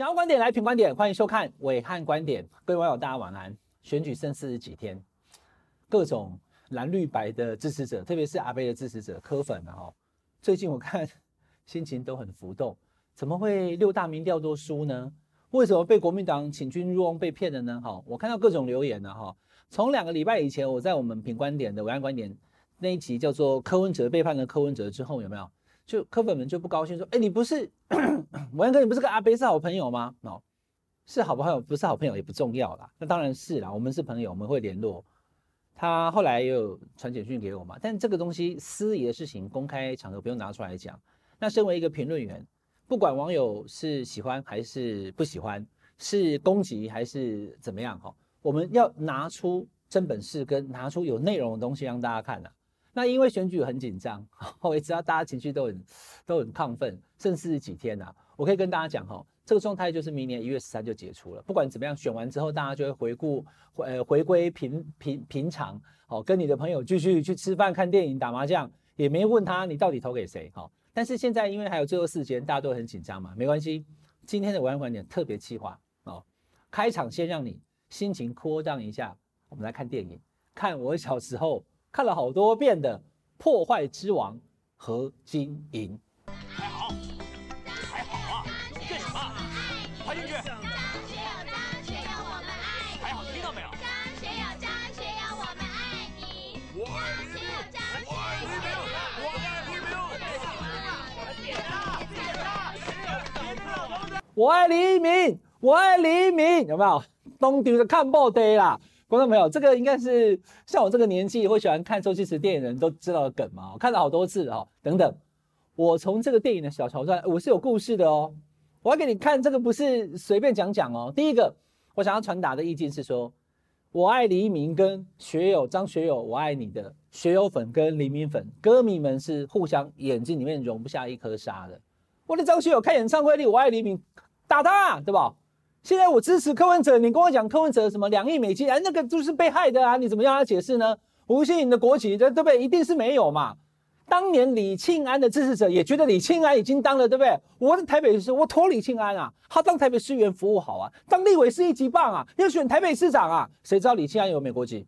想要观点来评观点，欢迎收看伟汉观点。各位网友，大家晚安。选举剩四十几天，各种蓝绿白的支持者，特别是阿贝的支持者、柯粉啊，哈，最近我看心情都很浮动。怎么会六大民调都输呢？为什么被国民党请君入瓮被骗了呢？哈，我看到各种留言了哈。从两个礼拜以前，我在我们品观点的暐瀚观点那一集叫做柯文哲背叛了柯文哲之后，有没有？就柯粉们就不高兴说：“哎，你不是 暐瀚哥，你不是跟阿贝是好朋友吗？”哦，是好朋友，不是好朋友也不重要啦。那当然是啦，我们是朋友，我们会联络。他后来也有传简讯给我嘛，但这个东西私隐的事情，公开场合不用拿出来讲。那身为一个评论员，不管网友是喜欢还是不喜欢，是攻击还是怎么样哈，我们要拿出真本事跟拿出有内容的东西让大家看啊。那因为选举很紧张，我也知道大家情绪都很都很亢奋，剩四十几天呐、我可以跟大家讲哈，这个状态就是明年一月十三就结束了。不管怎么样，选完之后大家就会回顾，呃，回归平平平常，好，跟你的朋友继续去吃饭、看电影、打麻将，也没问他你到底投给谁，好。但是现在因为还有最后四天，大家都很紧张嘛，没关系。今天的暐瀚观点特别企划哦，开场先让你心情扩张一下，我们来看电影，看我小时候。看了好多遍的《破坏之王》和金银，还好，还好啊，干什么？爬进去。张学友，张学友，我们爱你。还好，听到没有？张学友，张学友，我们爱你。我爱你，我爱你，我爱你，我爱黎明，我爱黎明，有没有？东丢的看不得啦。观众朋友，这个应该是像我这个年纪会喜欢看周星驰电影人都知道的梗嘛？我看了好多次哦。等等，我从这个电影的小桥段，我是有故事的哦。我要给你看，这个不是随便讲讲哦。第一个，我想要传达的意境是说，我爱黎明跟学友张学友，我爱你的学友粉跟黎明粉歌迷们是互相眼睛里面容不下一颗沙的。我的张学友开演唱会，我爱黎明，打他，对吧？现在我支持柯文哲，你跟我讲柯文哲什么两亿美金，哎，那个就是被害的啊！你怎么样他解释呢？吴欣盈的国籍，对不对？一定是没有嘛。当年李庆安的支持者也觉得李庆安已经当了，对不对？我在台北市，我托李庆安啊，他当台北市议员服务好啊，当立委是一级棒啊，要选台北市长啊。谁知道李庆安有美国籍？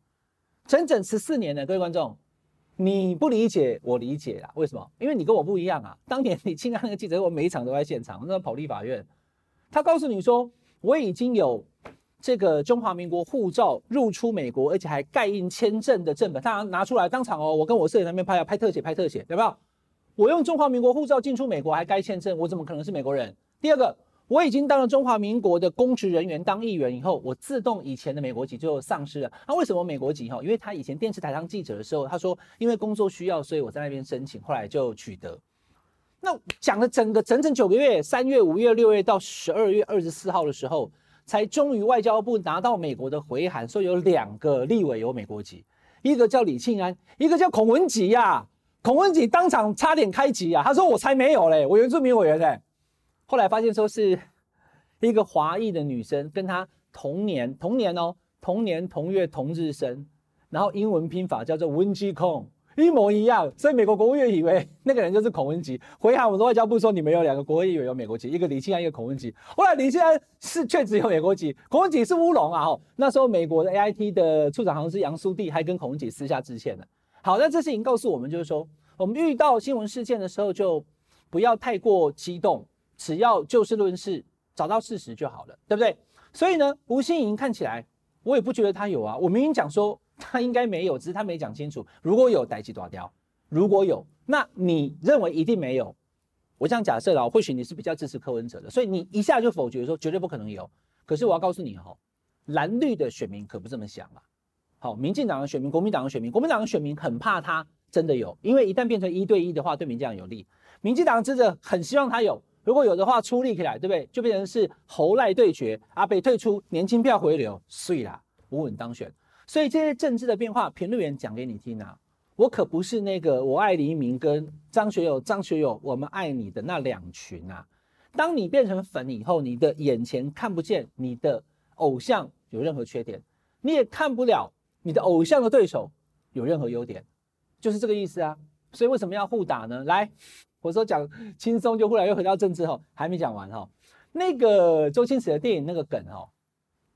整整十四年了，各位观众，你不理解，我理解啊。为什么？因为你跟我不一样啊。当年李庆安那个记者，我每一场都在现场，那跑立法院，他告诉你说。我已经有这个中华民国护照入出美国，而且还盖印签证的正本，他拿出来当场哦，我跟我摄影那边拍啊，拍特写，拍特写，有没有？我用中华民国护照进出美国还盖签证，我怎么可能是美国人？第二个，我已经当了中华民国的公职人员，当议员以后，我自动以前的美国籍就丧失了。那、为什么美国籍？哈，因为他以前电视台当记者的时候，他说因为工作需要，所以我在那边申请，后来就取得。那讲了整个整整九个月，三月、五月、六月到十二月二十四号的时候，才终于外交部拿到美国的回函，说有两个立委有美国籍，一个叫李庆安，一个叫孔文吉呀、啊。孔文吉当场差点开籍啊，他说我才没有嘞，我原住民委员嘞。后来发现说是一个华裔的女生，跟他同年同年哦，同年同月同日生，然后英文拼法叫做文吉孔。一模一样，所以美国国务院以为那个人就是孔文吉。回函我们的外交部说，你们有两个国会议员有美国籍，一个李庆安，一个孔文吉。后来李庆安是确实有美国籍，孔文吉是乌龙啊！吼，那时候美国的 AIT 的处长好像是杨苏棣，还跟孔文吉私下致歉了。好，那这事情告诉我们，就是说我们遇到新闻事件的时候，就不要太过激动，只要就事论事，找到事实就好了，对不对？所以呢，吴欣盈看起来，我也不觉得他有啊，我明明讲说。他应该没有，只是他没讲清楚。如果有，代志大条；如果有，那你认为一定没有？我这样假设了，或许你是比较支持柯文哲的，所以你一下就否决说绝对不可能有。可是我要告诉你哈，蓝绿的选民可不这么想啊。好，民进党的选民、国民党的选民、国民党的选民很怕他真的有，因为一旦变成一对一的话，对民进党有利。民进党真的很希望他有，如果有的话出力起来，对不对？就变成是侯赖对决，阿北退出，年轻票回流，碎啦，稳稳当选。所以这些政治的变化，评论员讲给你听啊，我可不是那个我爱黎明跟张学友、张学友我们爱你的那两群啊。当你变成粉以后，你的眼前看不见你的偶像有任何缺点，你也看不了你的偶像的对手有任何优点，就是这个意思啊。所以为什么要互打呢？来，我说讲轻松，就忽然又回到政治后，还没讲完哈。那个周星驰的电影那个梗哦，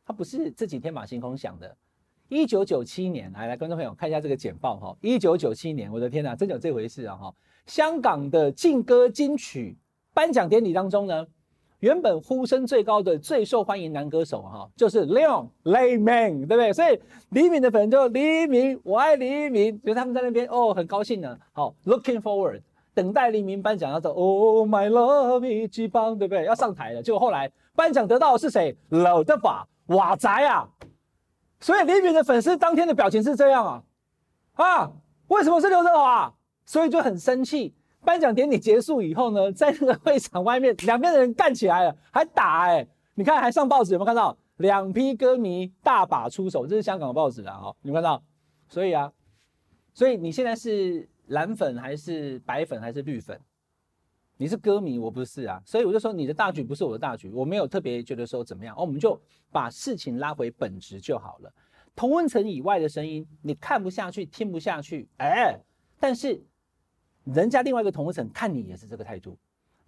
他不是这几天马行空想的。一九九七年，来来，观众朋友看一下这个简报哈。一九九七年，我的天哪，真有这回事啊哈！香港的劲歌金曲颁奖典礼当中呢，原本呼声最高的、最受欢迎男歌手哈，就是 Leon 黎明，对不对？所以黎明的粉就黎明，我爱黎明，所以他们在那边哦，很高兴呢。好，Looking forward，等待黎明颁奖，要走 Oh my love，一级棒，对不对？要上台了，结果后来颁奖得到的是谁？刘德华，哇仔啊！所以黎明的粉丝当天的表情是这样啊，啊，为什么是刘德华？所以就很生气。颁奖典礼结束以后呢，在那个会场外面，两边的人干起来了，还打哎、你看还上报纸，有没有看到？两批歌迷大打出手，这是香港的报纸啊，哈，有没有看到？所以啊，所以你现在是蓝粉还是白粉还是绿粉？你是歌迷，我不是啊，所以我就说你的大局不是我的大局，我没有特别觉得说怎么样，哦，我们就把事情拉回本质就好了。同温层以外的声音，你看不下去，听不下去，哎，但是人家另外一个同温层看你也是这个态度，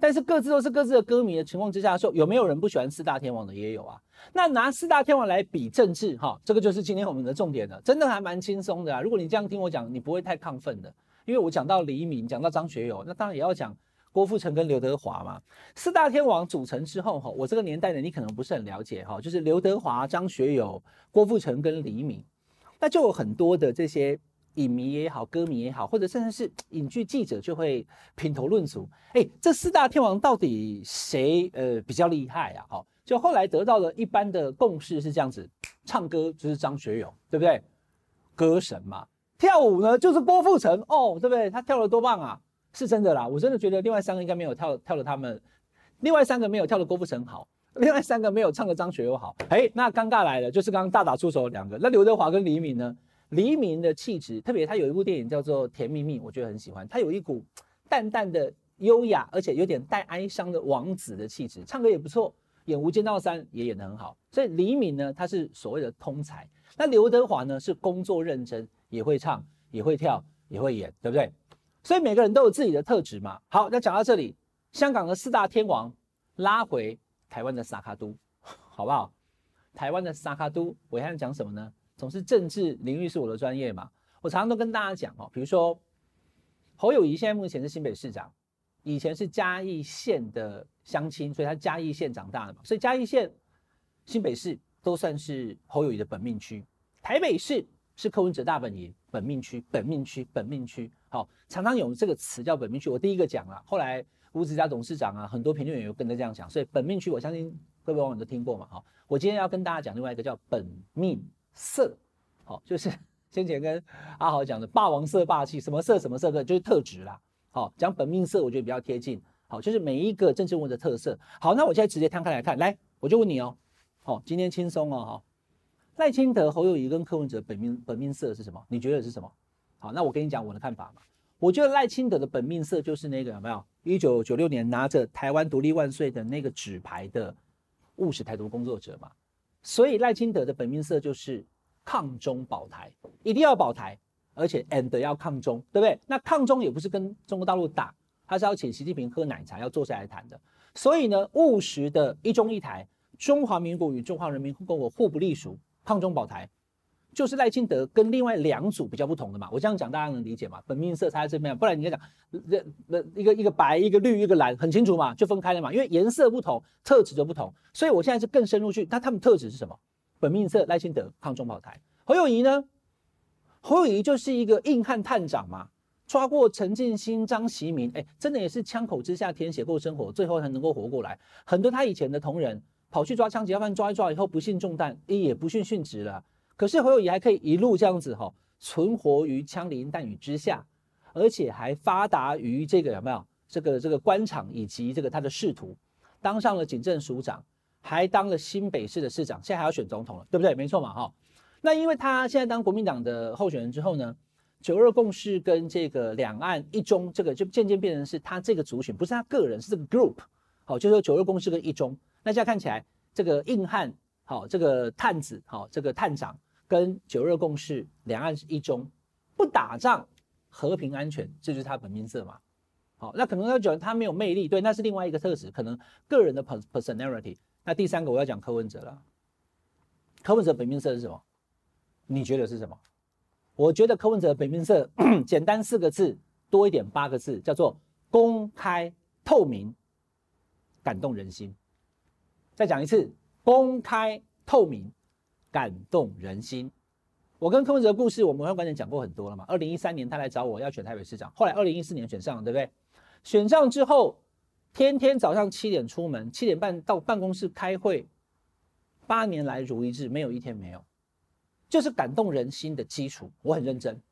但是各自都是各自的歌迷的情况之下说，有没有人不喜欢四大天王的也有啊？那拿四大天王来比政治，哈，这个就是今天我们的重点了，真的还蛮轻松的啊。如果你这样听我讲，你不会太亢奋的，因为我讲到黎明，讲到张学友，那当然也要讲。郭富城跟刘德华嘛，四大天王组成之后哈，我这个年代的你可能不是很了解哈，就是刘德华、张学友、郭富城跟黎明，那就有很多的这些影迷也好、歌迷也好，或者甚至是影剧记者就会品头论足，哎，这四大天王到底谁呃比较厉害啊？哈，就后来得到了一般的共识是这样子，唱歌就是张学友，对不对？歌神嘛，跳舞呢就是郭富城哦，对不对？他跳得多棒啊！是真的啦，我真的觉得另外三个应该没有跳跳的他们，另外三个没有跳的郭富城好，另外三个没有唱的张学友好。哎，那尴尬来了，就是刚刚大打出手两个，那刘德华跟黎明呢？黎明的气质，特别他有一部电影叫做《甜蜜蜜》，我觉得很喜欢，他有一股淡淡的优雅，而且有点带哀伤的王子的气质，唱歌也不错，演《无间道三》也演得很好。所以黎明呢，他是所谓的通才，那刘德华呢是工作认真，也会唱，也会跳，也会演，对不对？所以每个人都有自己的特质嘛。好，那讲到这里，香港的四大天王拉回台湾的萨卡都，好不好？台湾的萨卡都，我现在讲什么呢？总是政治领域是我的专业嘛。我常常都跟大家讲哦，比如说侯友宜现在目前是新北市长，以前是嘉义县的乡亲，所以他嘉义县长大的嘛，所以嘉义县、新北市都算是侯友宜的本命区。台北市是柯文哲大本营，本命区，本命区，本命区。好，常常有这个词叫本命区，我第一个讲了，后来吴子嘉董事长啊，很多评论员又跟着这样讲，所以本命区我相信各位网友都听过嘛。好，我今天要跟大家讲另外一个叫本命色，好，就是 先前跟阿豪讲的霸王色霸气，什么色什么色的，就是特质啦。好，讲本命色我觉得比较贴近。好，就是每一个政治人物的特色。好，那我现在直接摊开来看，来，我就问你哦，好，今天轻松哦，哈，赖清德、侯友谊跟柯文哲本命本命色是什么？你觉得是什么？好，那我跟你讲我的看法嘛。我觉得赖清德的本命色就是那个有没有？一九九六年拿着台湾独立万岁的那个纸牌的务实台独工作者嘛。所以赖清德的本命色就是抗中保台，一定要保台，而且 and 要抗中，对不对？那抗中也不是跟中国大陆打，他是要请习近平喝奶茶，要坐下来谈的。所以呢，务实的一中一台，中华民国与中华人民共和国互不隶属，抗中保台。就是赖清德跟另外两组比较不同的嘛，我这样讲大家能理解吗？本命色差在这边，不然你讲那那一个一个白一个绿一个蓝很清楚嘛，就分开了嘛，因为颜色不同，特质就不同，所以我现在是更深入去，那他们特质是什么？本命色赖清德抗中保台，侯友谊呢？侯友谊就是一个硬汉探长嘛，抓过陈进兴、张其民，哎，真的也是枪口之下填写过生活，最后才能够活过来。很多他以前的同仁跑去抓枪击犯，抓一抓以后不幸中弹，哎，也不幸殉职了。可是侯友宜还可以一路这样子哈，存活于枪林弹雨之下，而且还发达于这个有没有这个这个官场以及这个他的仕途，当上了警政署长，还当了新北市的市长，现在还要选总统了，对不对？没错嘛哈。那因为他现在当国民党的候选人之后呢，九二共识跟这个两岸一中这个就渐渐变成是他这个族群，不是他个人，是这个 group，好，就是说九二共识跟一中。那现在看起来这个硬汉，好，这个探子，好，这个探长。跟九二共识，两岸一中，不打仗，和平安全，这就是他本命色嘛。好，那可能他讲他没有魅力，对，那是另外一个特质，可能个人的 personality。那第三个我要讲柯文哲了，柯文哲本命色是什么？你觉得是什么？我觉得柯文哲本命色 简单四个字，多一点八个字，叫做公开透明，感动人心。再讲一次，公开透明，感动人心。我跟柯文哲的故事，我们会观点讲过很多了嘛。二零一三年他来找我要选台北市长，后来二零一四年选上了，对不对？选上之后，天天早上七点出门，七点半到办公室开会，八年来如一日，没有一天没有，就是感动人心的基础。我很认真，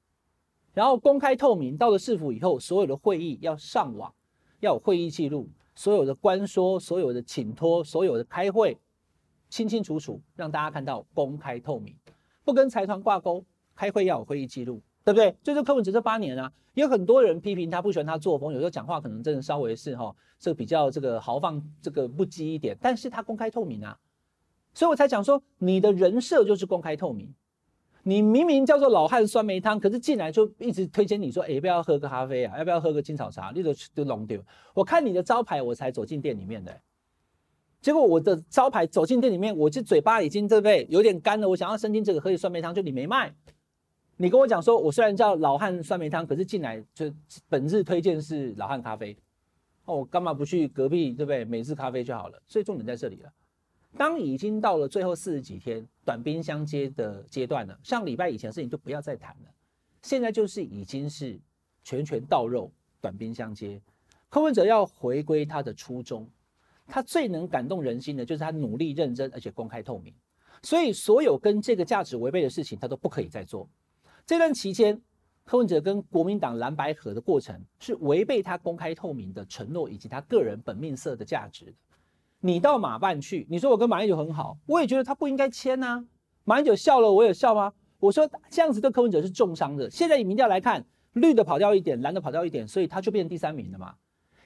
然后公开透明，到了市府以后，所有的会议要上网，要有会议记录，所有的关说，所有的请托，所有的开会，清清楚楚让大家看到公开透明。不跟财团挂钩，开会要有会议记录，对不对？就是柯文哲这八年啊，有很多人批评他，不喜欢他作风，有时候讲话可能真的稍微是哈，这个比较这个豪放，这个不羁一点。但是他公开透明啊，所以我才讲说，你的人设就是公开透明。你明明叫做老汉酸梅汤，可是进来就一直推荐你说，哎，要不要喝个咖啡啊？要不要喝个青草茶？你都都弄丢。我看你的招牌，我才走进店里面的。结果我的招牌走进店里面，我这嘴巴已经对不对有点干了。我想要申请这个喝的酸梅汤，就你没卖。你跟我讲说，我虽然叫老汉酸梅汤，可是进来就本日推荐是老汉咖啡。哦，我干嘛不去隔壁对不对美式咖啡就好了？所以重点在这里了。当已经到了最后四十几天短兵相接的阶段了，上礼拜以前的事情就不要再谈了。现在就是已经是拳拳到肉，短兵相接。柯文哲要回归他的初衷。他最能感动人心的，就是他努力认真，而且公开透明。所以，所有跟这个价值违背的事情，他都不可以再做。这段期间，柯文哲跟国民党蓝白合的过程，是违背他公开透明的承诺，以及他个人本命色的价值。你到马办去，你说我跟马英九很好，我也觉得他不应该签呐。马英九笑了，我有笑吗？我说这样子对柯文哲是重伤的。现在以民调来看，绿的跑掉一点，蓝的跑掉一点，所以他就变成第三名了嘛。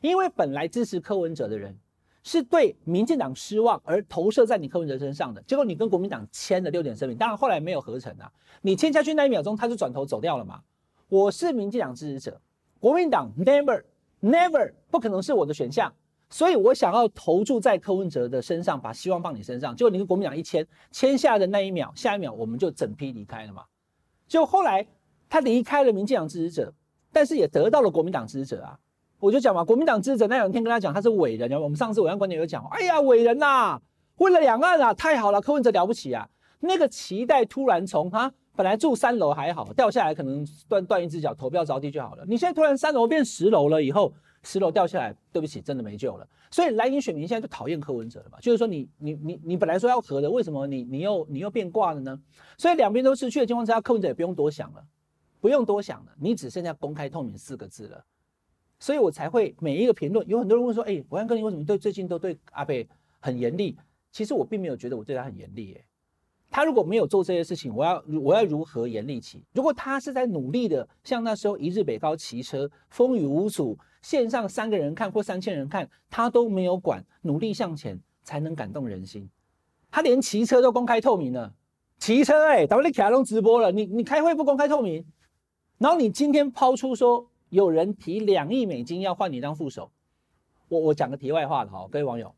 因为本来支持柯文哲的人。是对民进党失望而投射在你柯文哲身上的，结果你跟国民党签了六点声明，当然后来没有合成啊。你签下去那一秒钟，他就转头走掉了嘛。我是民进党支持者，国民党 never never 不可能是我的选项，所以我想要投注在柯文哲的身上，把希望放你身上。结果你跟国民党一签，签下的那一秒，下一秒我们就整批离开了嘛。就后来他离开了民进党支持者，但是也得到了国民党支持者啊。我就讲嘛，国民党支持者那两天跟他讲他是伟人，我们上次暐瀚观点有讲，哎呀伟人呐、啊，为了两岸啊，太好了，柯文哲了不起啊，那个期待突然从他本来住三楼还好，掉下来可能断断一只脚，头不要着地就好了，你现在突然三楼变十楼了，以后十楼掉下来，对不起，真的没救了。所以蓝营选民现在就讨厌柯文哲了嘛，就是说你你你你本来说要和的，为什么你你又你又变卦了呢？所以两边都失去的情况之下，柯文哲也不用多想了，不用多想了，你只剩下公开透明四个字了。所以我才会每一个评论，有很多人问说：“哎、欸，暐瀚哥，你为什么对最近都对阿贝很严厉？”其实我并没有觉得我对他很严厉。哎，他如果没有做这些事情，我要我要如何严厉起？如果他是在努力的，像那时候一日北高骑车，风雨无阻，线上三个人看或三千人看，他都没有管，努力向前才能感动人心。他连骑车都公开透明了，骑车哎、欸，咱们你开龙直播了，你你开会不公开透明？然后你今天抛出说。有人提两亿美金要换你当副手，我我讲个题外话的哈，各位网友，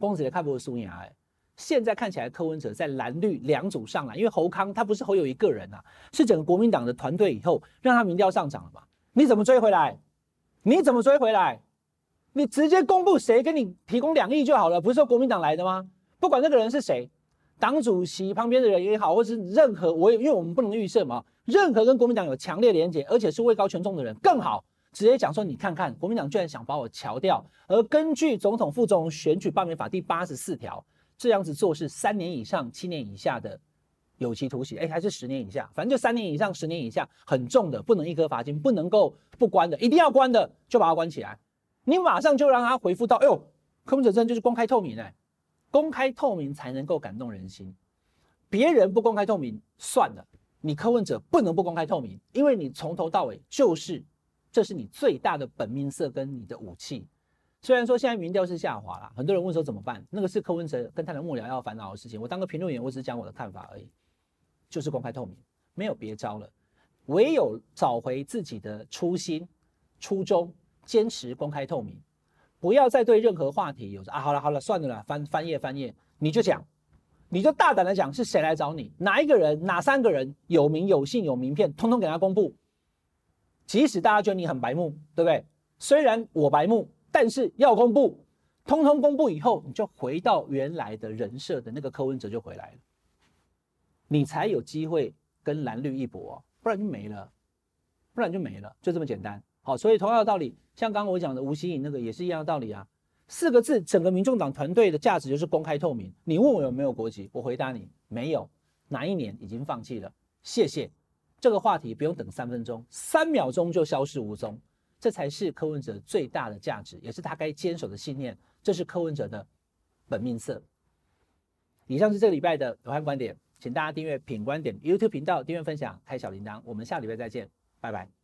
公子也看不过苏牙哎，现在看起来柯文哲在蓝绿两组上来，因为侯康他不是侯友一个人啊，是整个国民党的团队以后让他民调上涨了嘛？你怎么追回来？你怎么追回来？你直接公布谁给你提供两亿就好了，不是说国民党来的吗？不管那个人是谁，党主席旁边的人也好，或是任何我也因为我们不能预设嘛。任何跟国民党有强烈连结，而且是位高权重的人更好，直接讲说，你看看国民党居然想把我乔掉，而根据总统副总选举罢免法第八十四条，这样子做是三年以上七年以下的有期徒刑，哎，还是十年以下，反正就三年以上十年以下，很重的，不能一颗罚金，不能够不关的，一定要关的就把他关起来。你马上就让他回复到，哎呦，柯文哲真就是公开透明哎，公开透明才能够感动人心，别人不公开透明算了。你柯文哲不能不公开透明，因为你从头到尾就是，这是你最大的本命色跟你的武器。虽然说现在民调是下滑了，很多人问说怎么办？那个是柯文哲跟他的幕僚要烦恼的事情。我当个评论员，我只是讲我的看法而已，就是公开透明，没有别招了，唯有找回自己的初心、初衷，坚持公开透明，不要再对任何话题有着啊，好了好了，算了啦，翻翻页翻页，你就讲，你就大胆的讲是谁来找你，哪一个人，哪三个人有名有姓有名片，通通给他公布。即使大家觉得你很白目，对不对？虽然我白目，但是要公布，通通公布以后，你就回到原来的人设的那个柯文哲就回来了，你才有机会跟蓝绿一搏，不然就没了，不然就没了，就这么简单。好，所以同样的道理，像刚刚我讲的吴欣颖那个也是一样的道理啊。四个字，整个民众党团队的价值就是公开透明。你问我有没有国籍，我回答你没有，哪一年已经放弃了，谢谢。这个话题不用等三分钟，三秒钟就消失无踪，这才是柯文哲最大的价值，也是他该坚守的信念。这是柯文哲的本命色。以上是这个礼拜的有汉观点，请大家订阅品观点 YouTube 频道，订阅分享，开小铃铛。我们下礼拜再见，拜拜。